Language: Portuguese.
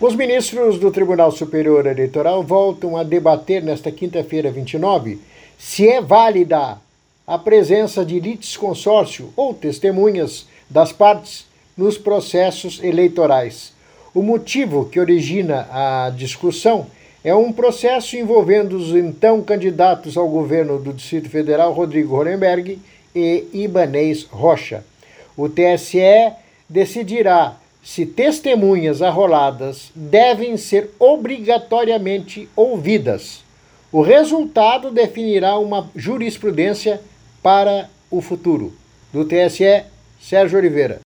Os ministros do Tribunal Superior Eleitoral voltam a debater nesta quinta-feira, 29, se é válida a presença de litisconsórcio ou testemunhas das partes nos processos eleitorais. O motivo que origina a discussão é um processo envolvendo os então candidatos ao governo do Distrito Federal, Rodrigo Hollenberg e Ibanez Rocha. O TSE decidirá se testemunhas arroladas devem ser obrigatoriamente ouvidas. O resultado definirá uma jurisprudência para o futuro. Do TSE, Sérgio Oliveira.